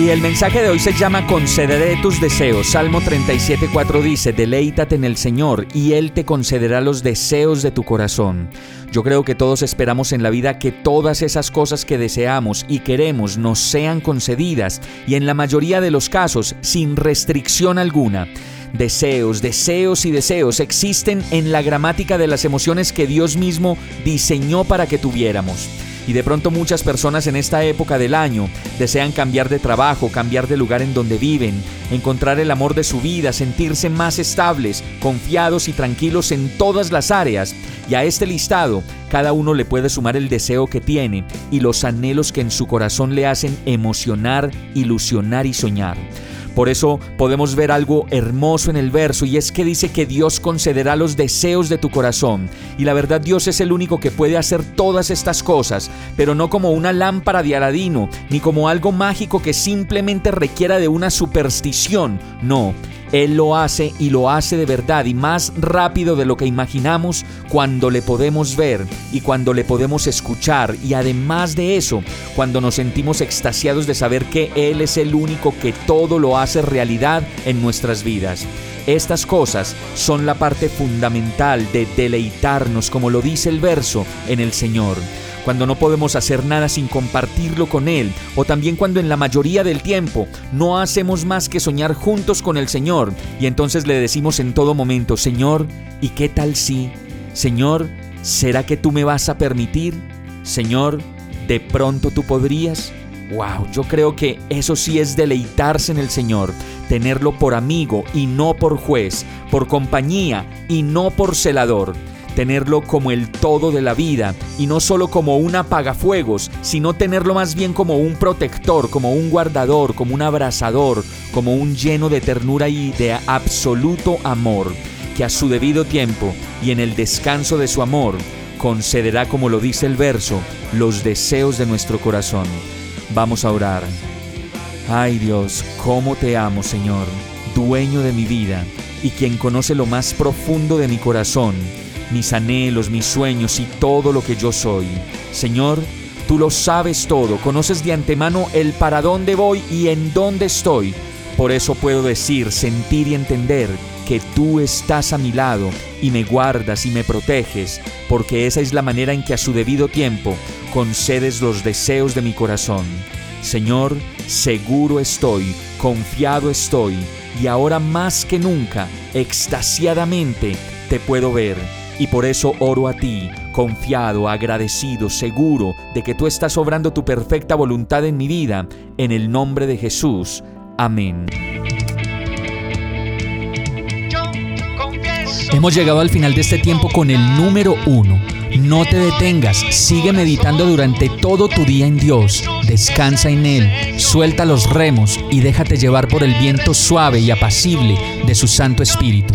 Y el mensaje de hoy se llama Concederé tus deseos. Salmo 37.4 dice, Deleítate en el Señor y Él te concederá los deseos de tu corazón. Yo creo que todos esperamos en la vida que todas esas cosas que deseamos y queremos nos sean concedidas y en la mayoría de los casos sin restricción alguna. Deseos, deseos y deseos existen en la gramática de las emociones que Dios mismo diseñó para que tuviéramos. Y de pronto muchas personas en esta época del año desean cambiar de trabajo, cambiar de lugar en donde viven, encontrar el amor de su vida, sentirse más estables, confiados y tranquilos en todas las áreas. Y a este listado, cada uno le puede sumar el deseo que tiene y los anhelos que en su corazón le hacen emocionar, ilusionar y soñar. Por eso podemos ver algo hermoso en el verso y es que dice que Dios concederá los deseos de tu corazón. Y la verdad Dios es el único que puede hacer todas estas cosas, pero no como una lámpara de Aladino, ni como algo mágico que simplemente requiera de una superstición. No, él lo hace y lo hace de verdad y más rápido de lo que imaginamos cuando le podemos ver y cuando le podemos escuchar y además de eso, cuando nos sentimos extasiados de saber que Él es el único que todo lo hace realidad en nuestras vidas. Estas cosas son la parte fundamental de deleitarnos, como lo dice el verso, en el Señor cuando no podemos hacer nada sin compartirlo con Él, o también cuando en la mayoría del tiempo no hacemos más que soñar juntos con el Señor, y entonces le decimos en todo momento, Señor, ¿y qué tal si? Señor, ¿será que tú me vas a permitir? Señor, ¿de pronto tú podrías? Wow, yo creo que eso sí es deleitarse en el Señor, tenerlo por amigo y no por juez, por compañía y no por celador tenerlo como el todo de la vida y no solo como un apagafuegos, sino tenerlo más bien como un protector, como un guardador, como un abrazador, como un lleno de ternura y de absoluto amor, que a su debido tiempo y en el descanso de su amor concederá, como lo dice el verso, los deseos de nuestro corazón. Vamos a orar. Ay Dios, cómo te amo, Señor, dueño de mi vida y quien conoce lo más profundo de mi corazón mis anhelos, mis sueños y todo lo que yo soy. Señor, tú lo sabes todo, conoces de antemano el para dónde voy y en dónde estoy. Por eso puedo decir, sentir y entender que tú estás a mi lado y me guardas y me proteges, porque esa es la manera en que a su debido tiempo concedes los deseos de mi corazón. Señor, seguro estoy, confiado estoy, y ahora más que nunca, extasiadamente, te puedo ver y por eso oro a ti, confiado, agradecido, seguro de que tú estás obrando tu perfecta voluntad en mi vida, en el nombre de Jesús. Amén. Hemos llegado al final de este tiempo con el número uno. No te detengas, sigue meditando durante todo tu día en Dios, descansa en Él, suelta los remos y déjate llevar por el viento suave y apacible de su Santo Espíritu.